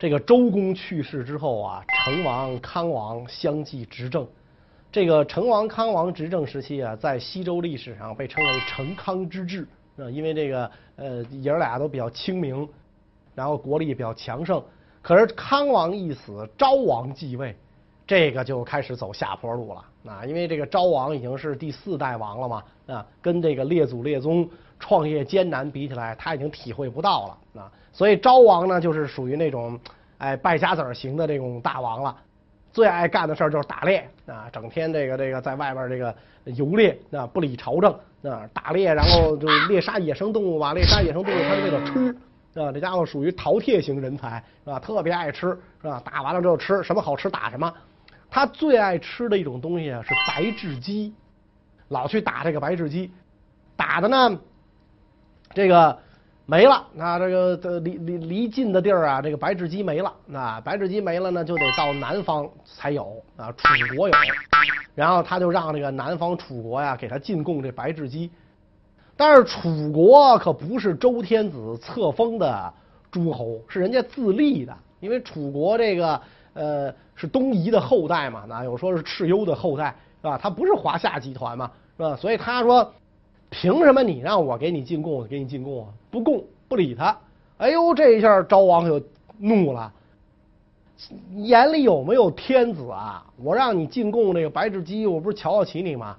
这个周公去世之后啊，成王、康王相继执政。这个成王、康王执政时期啊，在西周历史上被称为成康之治啊，因为这个呃爷儿俩都比较清明，然后国力比较强盛。可是康王一死，昭王继位，这个就开始走下坡路了啊！因为这个昭王已经是第四代王了嘛啊，跟这个列祖列宗创业艰难比起来，他已经体会不到了啊。所以昭王呢，就是属于那种哎败家子儿型的这种大王了，最爱干的事儿就是打猎啊，整天这个这个在外边这个游猎啊，不理朝政啊，打猎然后就猎杀野生动物吧，猎杀野生动物他是为了吃。啊，这家伙属于饕餮型人才，是吧？特别爱吃，是吧？打完了之后吃什么好吃打什么。他最爱吃的一种东西啊是白雉鸡，老去打这个白雉鸡，打的呢，这个没了。那这个离离离近的地儿啊，这个白雉鸡没了。那白雉鸡没了呢，就得到南方才有啊，楚国有。然后他就让这个南方楚国呀给他进贡这白雉鸡。但是楚国可不是周天子册封的诸侯，是人家自立的。因为楚国这个呃是东夷的后代嘛，那有说是蚩尤的后代是吧？他不是华夏集团嘛，是吧？所以他说，凭什么你让我给你进贡，给你进贡啊？不贡不理他。哎呦，这一下昭王就怒了，眼里有没有天子啊？我让你进贡这个白雉鸡，我不是瞧得起你吗？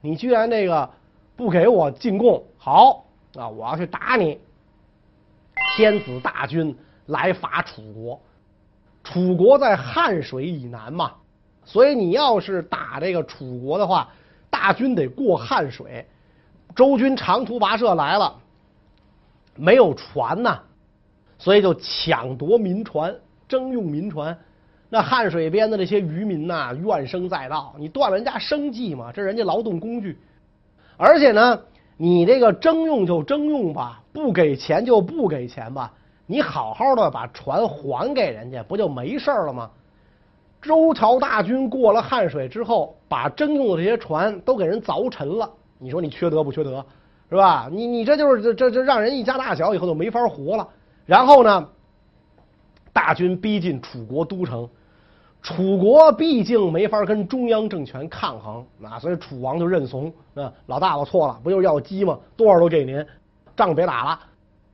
你居然那个。不给我进贡，好啊！我要去打你。天子大军来伐楚国，楚国在汉水以南嘛，所以你要是打这个楚国的话，大军得过汉水。周军长途跋涉来了，没有船呐，所以就抢夺民船，征用民船。那汉水边的这些渔民呐，怨声载道，你断了人家生计嘛，这人家劳动工具。而且呢，你这个征用就征用吧，不给钱就不给钱吧，你好好的把船还给人家，不就没事了吗？周朝大军过了汉水之后，把征用的这些船都给人凿沉了，你说你缺德不缺德？是吧？你你这就是这这这让人一家大小以后就没法活了。然后呢，大军逼近楚国都城。楚国毕竟没法跟中央政权抗衡，啊，所以楚王就认怂，啊，老大我错了，不就是要鸡吗？多少都给您，仗别打了。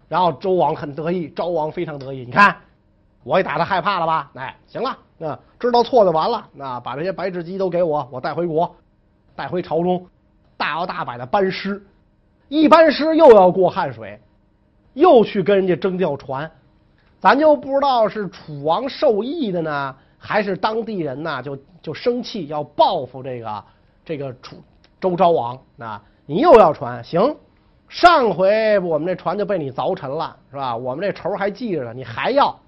然后周王很得意，昭王非常得意，你看我也打他害怕了吧？哎，行了，那，知道错就完了，那把这些白雉鸡都给我，我带回国，带回朝中，大摇大摆的班师，一班师又要过汉水，又去跟人家征调船，咱就不知道是楚王授意的呢。还是当地人呐，就就生气，要报复这个这个楚周昭王啊！你又要船，行，上回我们这船就被你凿沉了，是吧？我们这仇还记着呢，你还要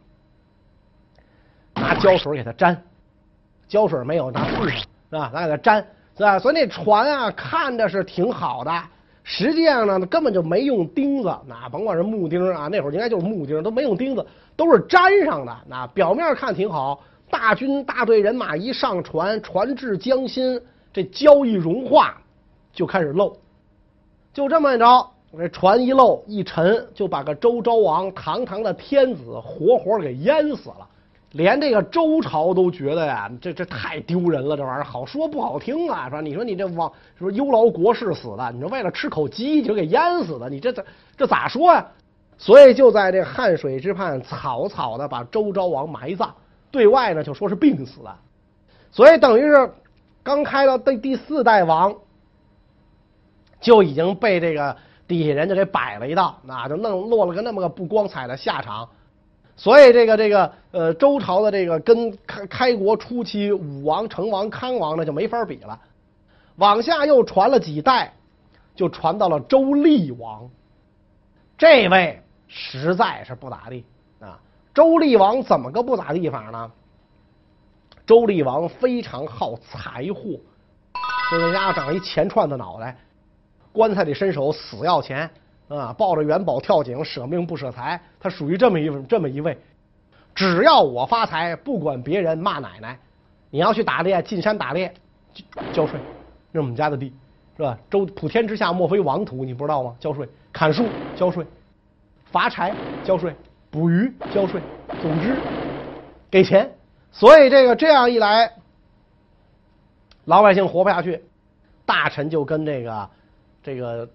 拿胶水给它粘，胶水没有拿布是吧？咱给它粘，是吧？所以那船啊，看着是挺好的，实际上呢，根本就没用钉子，那甭管是木钉啊，那会儿应该就是木钉，都没用钉子，都是粘上的。那表面看挺好。大军大队人马一上船，船至江心，这胶一融化，就开始漏。就这么着，这船一漏一沉，就把个周昭王堂堂的天子活活给淹死了。连这个周朝都觉得呀，这这太丢人了，这玩意儿好说不好听啊，是吧？你说你这王说忧劳国士死的，你说为了吃口鸡就给淹死的，你这这这咋说呀？所以就在这汉水之畔，草草的把周昭王埋葬。对外呢就说是病死了，所以等于是刚开到第第四代王，就已经被这个底下人就给摆了一道，那就弄落了个那么个不光彩的下场。所以这个这个呃周朝的这个跟开开国初期武王、成王、康王呢就没法比了。往下又传了几代，就传到了周厉王，这位实在是不咋地啊。周厉王怎么个不咋地法呢？周厉王非常好财货，就那家伙长一钱串子脑袋，棺材里伸手死要钱啊！抱着元宝跳井，舍命不舍财。他属于这么一这么一位，只要我发财，不管别人骂奶奶。你要去打猎，进山打猎，交税，这是我们家的地，是吧？周普天之下莫非王土，你不知道吗？交税，砍树交税，伐柴交税。捕鱼交税，总之给钱。所以这个这样一来，老百姓活不下去，大臣就跟这个这个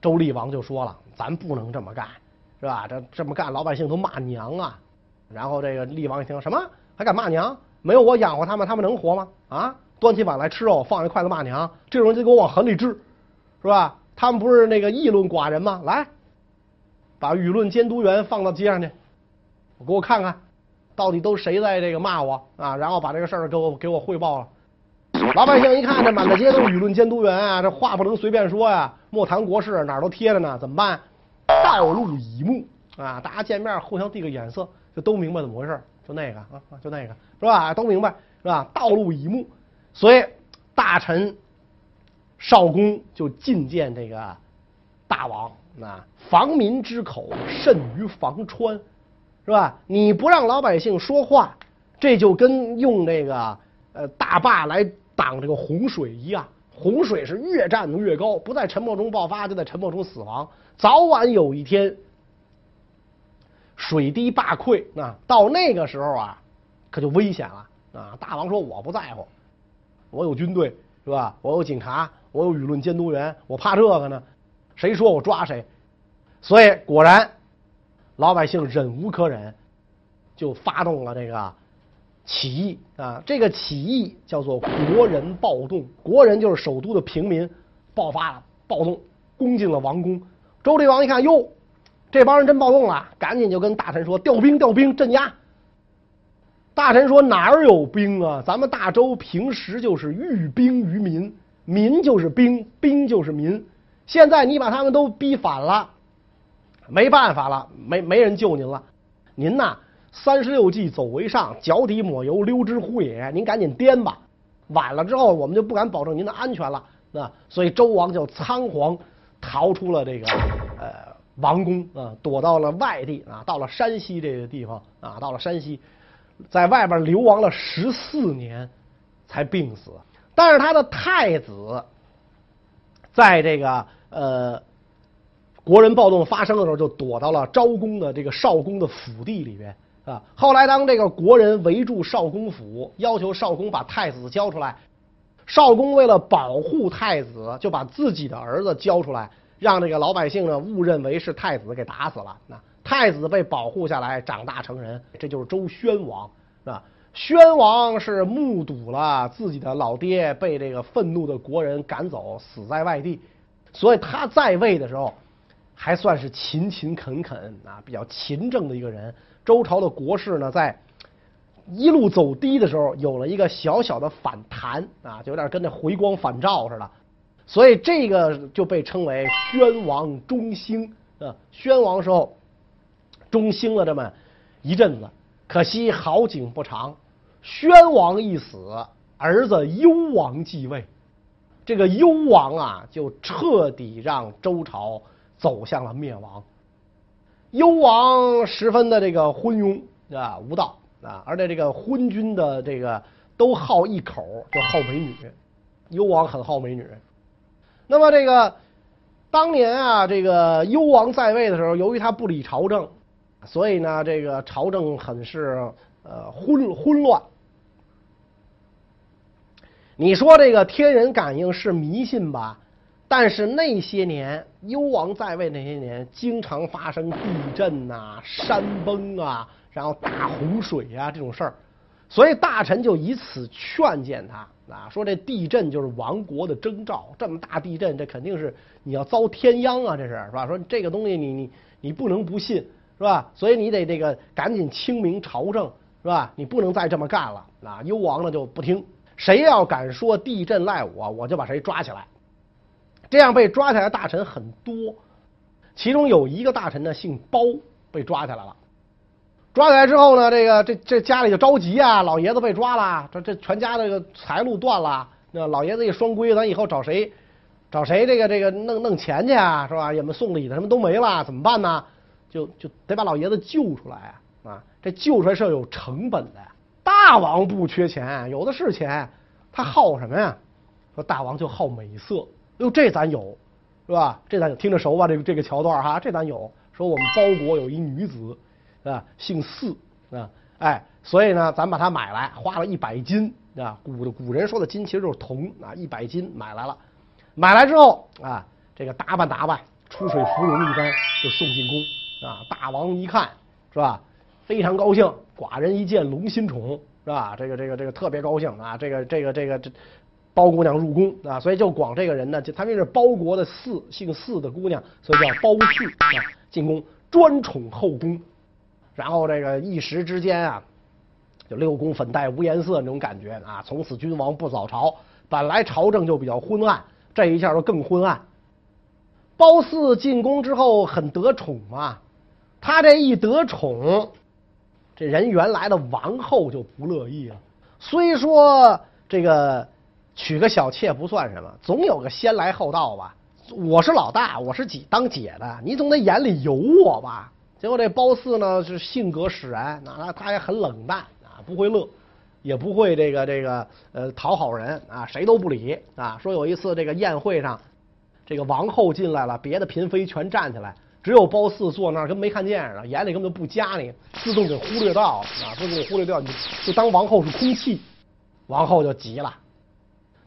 周厉王就说了：“咱不能这么干，是吧？这这么干，老百姓都骂娘啊。”然后这个厉王一听，什么还敢骂娘？没有我养活他们，他们能活吗？啊，端起碗来吃肉，放一筷子骂娘，这种人就给我往狠里治，是吧？他们不是那个议论寡人吗？来，把舆论监督员放到街上去，我给我看看。到底都谁在这个骂我啊？然后把这个事儿给我给我汇报了。老百姓一看，这满大街都是舆论监督员啊，这话不能随便说呀。莫谈国事，哪儿都贴着呢，怎么办？道路以目啊，大家见面互相递个眼色，就都明白怎么回事。就那个啊，就那个是吧？都明白是吧？道路以目，所以大臣少公就觐见这个大王啊，防民之口，甚于防川。是吧？你不让老百姓说话，这就跟用这个呃大坝来挡这个洪水一样。洪水是越站越高，不在沉默中爆发，就在沉默中死亡。早晚有一天，水滴坝溃，那到那个时候啊，可就危险了啊！大王说：“我不在乎，我有军队，是吧？我有警察，我有舆论监督员，我怕这个呢？谁说我抓谁？”所以果然。老百姓忍无可忍，就发动了这个起义啊！这个起义叫做国人暴动，国人就是首都的平民，爆发了暴动，攻进了王宫。周厉王一看，哟，这帮人真暴动了，赶紧就跟大臣说：调兵，调兵，镇压。大臣说：哪儿有兵啊？咱们大周平时就是寓兵于民，民就是兵，兵就是民。现在你把他们都逼反了。没办法了，没没人救您了。您呐，三十六计，走为上，脚底抹油，溜之乎也。您赶紧颠吧，晚了之后，我们就不敢保证您的安全了。那所以周王就仓皇逃出了这个呃王宫啊，躲到了外地啊，到了山西这个地方啊，到了山西，在外边流亡了十四年，才病死。但是他的太子，在这个呃。国人暴动发生的时候，就躲到了昭公的这个少公的府地里边啊。后来，当这个国人围住少公府，要求少公把太子交出来，少公为了保护太子，就把自己的儿子交出来，让这个老百姓呢误认为是太子给打死了。那太子被保护下来，长大成人，这就是周宣王啊。宣王是目睹了自己的老爹被这个愤怒的国人赶走，死在外地，所以他在位的时候。还算是勤勤恳恳啊，比较勤政的一个人。周朝的国势呢，在一路走低的时候，有了一个小小的反弹啊，就有点跟那回光返照似的。所以这个就被称为宣王中兴啊。宣王时候中兴了这么一阵子，可惜好景不长，宣王一死，儿子幽王继位。这个幽王啊，就彻底让周朝。走向了灭亡。幽王十分的这个昏庸啊，无道啊，而且这个昏君的这个都好一口，就好美女。幽王很好美女。那么这个当年啊，这个幽王在位的时候，由于他不理朝政，所以呢，这个朝政很是呃昏昏乱。你说这个天人感应是迷信吧？但是那些年，幽王在位那些年，经常发生地震呐、山崩啊，然后大洪水啊这种事儿，所以大臣就以此劝谏他啊，说这地震就是亡国的征兆，这么大地震，这肯定是你要遭天殃啊，这是是吧？说这个东西你你你不能不信是吧？所以你得这个赶紧清明朝政是吧？你不能再这么干了啊！幽王呢就不听，谁要敢说地震赖我，我就把谁抓起来。这样被抓起来的大臣很多，其中有一个大臣呢姓包，被抓起来了。抓起来之后呢，这个这这家里就着急啊，老爷子被抓了，这这全家这个财路断了。那老爷子一双规，咱以后找谁找谁这个这个弄弄钱去啊，是吧？也没送礼的什么都没了，怎么办呢？就就得把老爷子救出来啊！啊，这救出来是要有成本的。大王不缺钱，有的是钱，他好什么呀？说大王就好美色。哟，这咱有，是吧？这咱有，听着熟吧？这个这个桥段哈，这咱有。说我们包国有一女子，啊，姓姒啊，哎，所以呢，咱把它买来，花了一百斤啊。古的古人说的金其实就是铜啊，一百斤买来了。买来之后啊，这个打扮打扮，出水芙蓉一般就送进宫啊。大王一看是吧，非常高兴。寡人一见龙心宠是吧？这个这个这个特别高兴啊。这个这个这个这包姑娘入宫啊，所以就广这个人呢，就他们是包国的四姓四的姑娘，所以叫包四啊。进宫专宠后宫，然后这个一时之间啊，就六宫粉黛无颜色那种感觉啊。从此君王不早朝，本来朝政就比较昏暗。这一下就更昏暗。褒姒进宫之后很得宠嘛，他这一得宠，这人原来的王后就不乐意了。虽说这个娶个小妾不算什么，总有个先来后到吧。我是老大，我是姐当姐的，你总得眼里有我吧。结果这褒姒呢是性格使然，那他也很冷淡啊，不会乐。也不会这个这个呃讨好人啊，谁都不理啊。说有一次这个宴会上，这个王后进来了，别的嫔妃全站起来，只有褒姒坐那儿跟没看见似的，眼里根本就不夹你，自动给忽略掉了啊，自动给忽略掉，你就当王后是空气。王后就急了，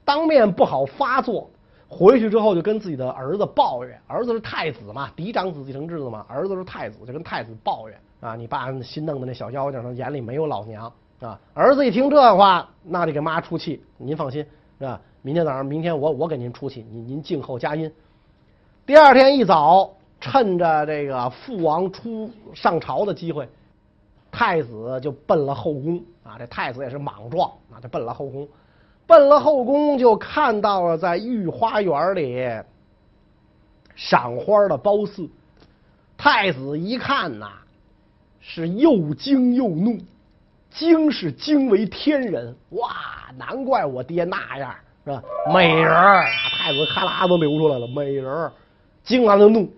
当面不好发作，回去之后就跟自己的儿子抱怨，儿子是太子嘛，嫡长子继承制的嘛，儿子是太子，就跟太子抱怨啊，你爸新弄的那小妖精，他眼里没有老娘。啊，儿子一听这话，那得给妈出气。您放心，是吧？明天早上，明天我我给您出气，您您静候佳音。第二天一早，趁着这个父王出上朝的机会，太子就奔了后宫啊。这太子也是莽撞啊，就奔了后宫。奔了后宫，就看到了在御花园里赏花的褒姒。太子一看呐，是又惊又怒。惊是惊为天人，哇！难怪我爹那样，是吧？美人，太子哈喇都流出来了。美人，惊完了怒，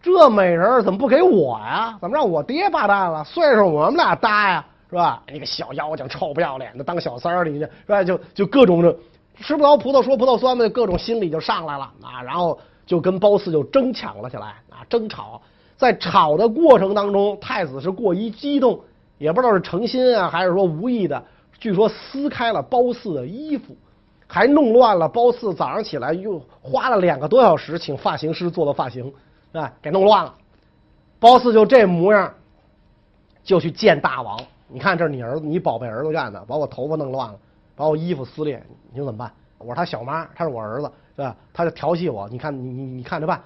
这美人怎么不给我呀？怎么让我爹霸占了？岁数我们俩大呀，是吧？你个小妖精，臭不要脸的，当小三儿，你这是吧？就就各种的吃不着葡萄说葡萄酸的，各种心理就上来了啊！然后就跟褒姒就争抢了起来啊，争吵。在吵的过程当中，太子是过于激动。也不知道是诚心啊，还是说无意的。据说撕开了褒姒的衣服，还弄乱了褒姒早上起来又花了两个多小时请发型师做的发型，啊，给弄乱了。褒姒就这模样，就去见大王。你看，这是你儿子，你宝贝儿子干的，把我头发弄乱了，把我衣服撕裂，你说怎么办？我是他小妈，他是我儿子，是吧？他就调戏我，你看你你你看着办。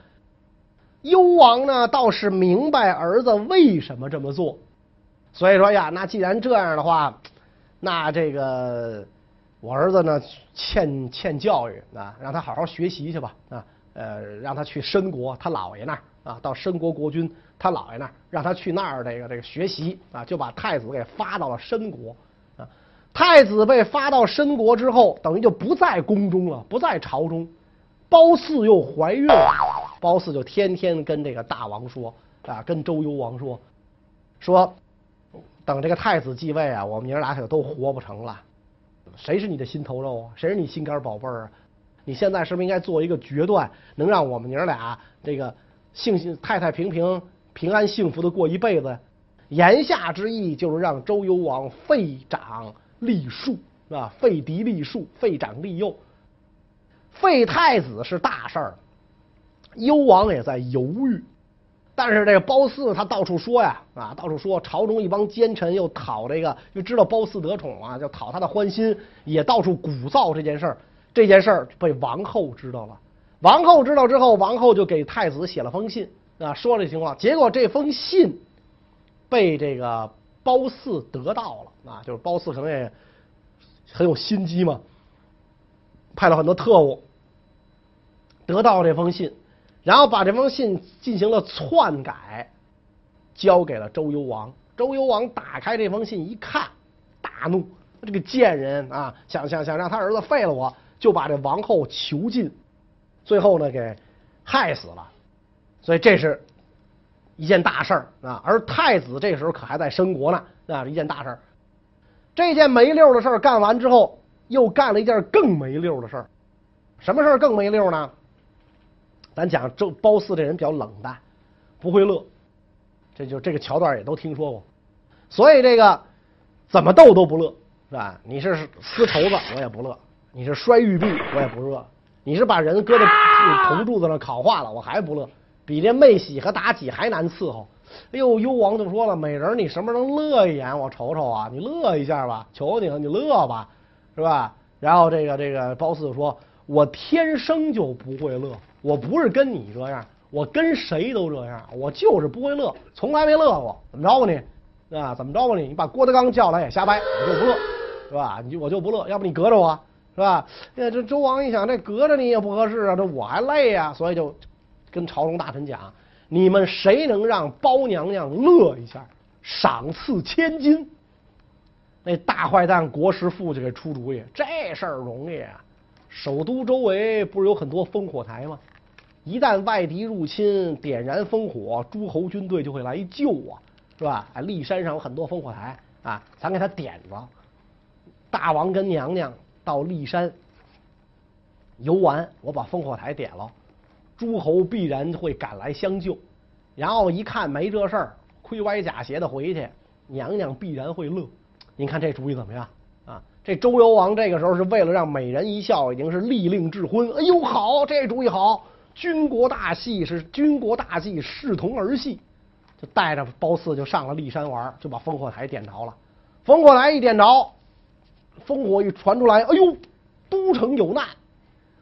幽王呢，倒是明白儿子为什么这么做。所以说呀，那既然这样的话，那这个我儿子呢，欠欠教育啊，让他好好学习去吧啊，呃，让他去申国他姥爷那儿啊，到申国国君他姥爷那儿，让他去那儿这个这个学习啊，就把太子给发到了申国啊。太子被发到申国之后，等于就不在宫中了，不在朝中。褒姒又怀孕了，褒姒就天天跟这个大王说啊，跟周幽王说说。等这个太子继位啊，我们娘俩可都活不成了。谁是你的心头肉啊？谁是你心肝宝贝儿啊？你现在是不是应该做一个决断，能让我们娘俩这个幸幸太太平平平安幸福的过一辈子？言下之意就是让周幽王废长立庶，是吧？废嫡立庶，废长立幼。废太子是大事儿，幽王也在犹豫。但是这个褒姒他到处说呀，啊，到处说，朝中一帮奸臣又讨这个，又知道褒姒得宠啊，就讨他的欢心，也到处鼓噪这件事儿。这件事儿被王后知道了，王后知道之后，王后就给太子写了封信啊，说这情况。结果这封信被这个褒姒得到了啊，就是褒姒可能也很有心机嘛，派了很多特务得到这封信。然后把这封信进行了篡改，交给了周幽王。周幽王打开这封信一看，大怒：这个贱人啊，想想想让他儿子废了我，就把这王后囚禁，最后呢给害死了。所以这是一件大事儿啊。而太子这时候可还在申国呢啊，一件大事儿。这件没溜的事儿干完之后，又干了一件更没溜的事儿。什么事儿更没溜呢？咱讲周褒姒这人比较冷淡，不会乐，这就这个桥段也都听说过。所以这个怎么斗都不乐，是吧？你是撕绸子，我也不乐；你是摔玉璧，我也不乐；你是把人搁在铜柱子上烤化了，我还不乐。比这妹喜和妲己还难伺候。哎呦，幽王就说了：“美人，你什么时候能乐一眼？我瞅瞅啊！你乐一下吧，求你了，你乐吧，是吧？”然后这个这个褒姒就说：“我天生就不会乐，我不是跟你这样，我跟谁都这样，我就是不会乐，从来没乐过。怎么着吧你？啊，怎么着吧你？你把郭德纲叫来也瞎掰，我就不乐，是吧？你我就不乐，要不你隔着我，是吧？这周王一想，这隔着你也不合适啊，这我还累呀，所以就跟朝中大臣讲。”你们谁能让包娘娘乐一下，赏赐千金？那大坏蛋国师傅就给出主意，这事儿容易啊！首都周围不是有很多烽火台吗？一旦外敌入侵，点燃烽火，诸侯军队就会来救啊，是吧？啊，骊山上有很多烽火台啊，咱给他点着。大王跟娘娘到骊山游玩，我把烽火台点了。诸侯必然会赶来相救，然后一看没这事儿，盔歪甲斜的回去，娘娘必然会乐。您看这主意怎么样啊？这周幽王这个时候是为了让美人一笑，已经是立令智昏。哎呦，好，这主意好！军国大戏是军国大戏，视同儿戏，就带着褒姒就上了骊山玩，就把烽火台点着了。烽火台一点着，烽火一传出来，哎呦，都城有难。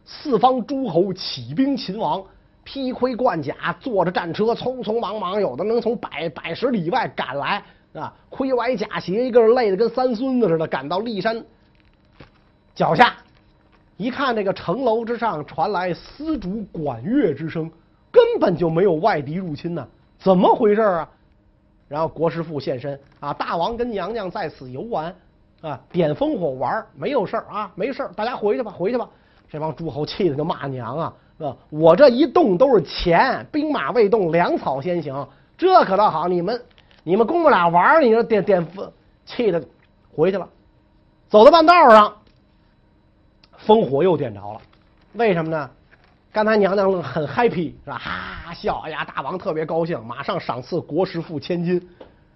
四方诸侯起兵勤王，披盔贯甲，坐着战车，匆匆忙忙，有的能从百百十里外赶来啊！盔歪甲斜，一个累得跟三孙子似的，赶到骊山脚下，一看这个城楼之上传来丝竹管乐之声，根本就没有外敌入侵呢，怎么回事啊？然后国师傅现身啊，大王跟娘娘在此游玩啊，点烽火玩，没有事啊，没事，大家回去吧，回去吧。这帮诸侯气得就骂娘啊，是吧？我这一动都是钱，兵马未动，粮草先行，这可倒好。你们你们公母俩玩，你说点点气的回去了。走到半道上，烽火又点着了。为什么呢？刚才娘娘很 happy 是吧？哈哈笑，哎呀，大王特别高兴，马上赏赐国师傅千金，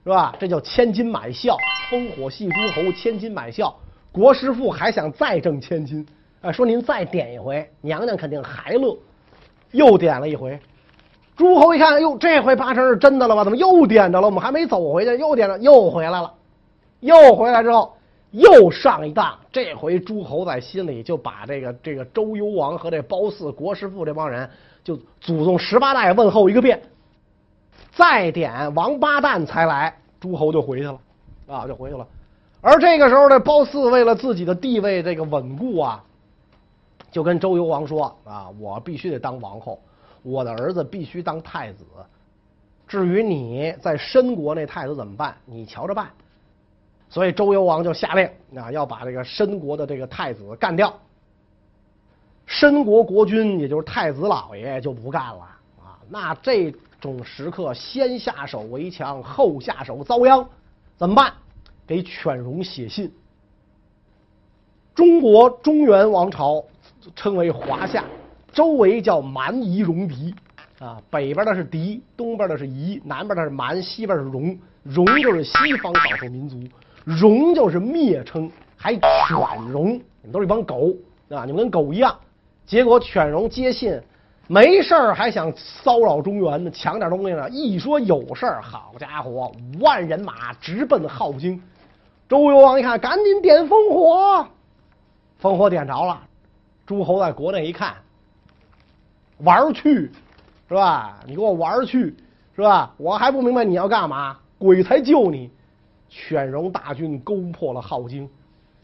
是吧？这叫千金买笑。烽火戏诸侯，千金买笑。国师傅还想再挣千金。啊，说您再点一回，娘娘肯定还乐。又点了一回，诸侯一看，哟，这回八成是真的了吧？怎么又点着了？我们还没走回去，又点着，又回来了。又回来之后，又上一当。这回诸侯在心里就把这个这个周幽王和这褒姒、国师傅这帮人，就祖宗十八代问候一个遍。再点王八蛋才来，诸侯就回去了，啊，就回去了。而这个时候呢，褒姒为了自己的地位这个稳固啊。就跟周幽王说啊，我必须得当王后，我的儿子必须当太子。至于你在申国那太子怎么办，你瞧着办。所以周幽王就下令啊，要把这个申国的这个太子干掉。申国国君也就是太子老爷就不干了啊。那这种时刻，先下手为强，后下手遭殃，怎么办？给犬戎写信。中国中原王朝。称为华夏，周围叫蛮夷戎狄啊，北边的是狄，东边的是夷，南边的是蛮，西边是戎。戎就是西方少数民族，戎就是蔑称，还犬戎，你们都是一帮狗啊，你们跟狗一样。结果犬戎接信，没事儿还想骚扰中原呢，抢点东西呢。一说有事儿，好家伙，五万人马直奔镐京。周幽王一看，赶紧点烽火，烽火点着了。诸侯在国内一看，玩去，是吧？你给我玩去，是吧？我还不明白你要干嘛？鬼才救你！犬戎大军攻破了镐京，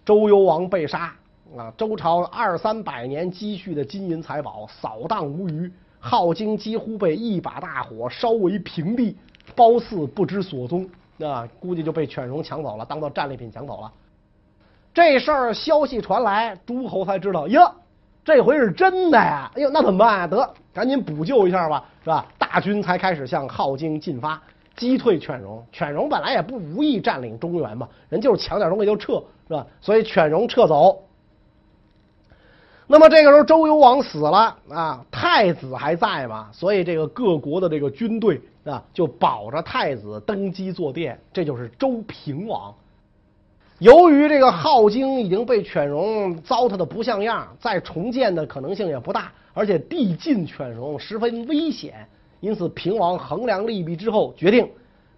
周幽王被杀啊！周朝二三百年积蓄的金银财宝扫荡无余，镐京几乎被一把大火烧为平地。褒姒不知所踪，啊，估计就被犬戎抢走了，当做战利品抢走了。这事儿消息传来，诸侯才知道呀。这回是真的呀！哎呦，那怎么办啊？得，赶紧补救一下吧，是吧？大军才开始向镐京进发，击退犬戎。犬戎本来也不无意占领中原嘛，人就是抢点东西就撤，是吧？所以犬戎撤走。那么这个时候周幽王死了啊，太子还在嘛，所以这个各国的这个军队啊就保着太子登基坐殿，这就是周平王。由于这个镐京已经被犬戎糟蹋的不像样，再重建的可能性也不大，而且地近犬戎，十分危险，因此平王衡量利弊之后，决定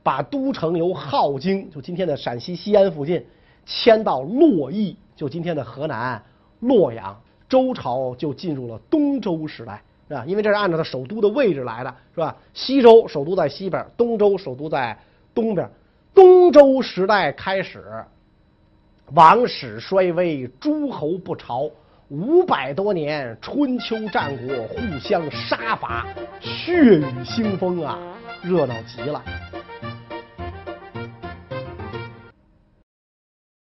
把都城由镐京，就今天的陕西西安附近，迁到洛邑，就今天的河南洛阳。周朝就进入了东周时代，是吧？因为这是按照他首都的位置来的，是吧？西周首都在西边，东周首都在东边。东周时代开始。王室衰微，诸侯不朝，五百多年，春秋战国互相杀伐，血雨腥风啊，热闹极了。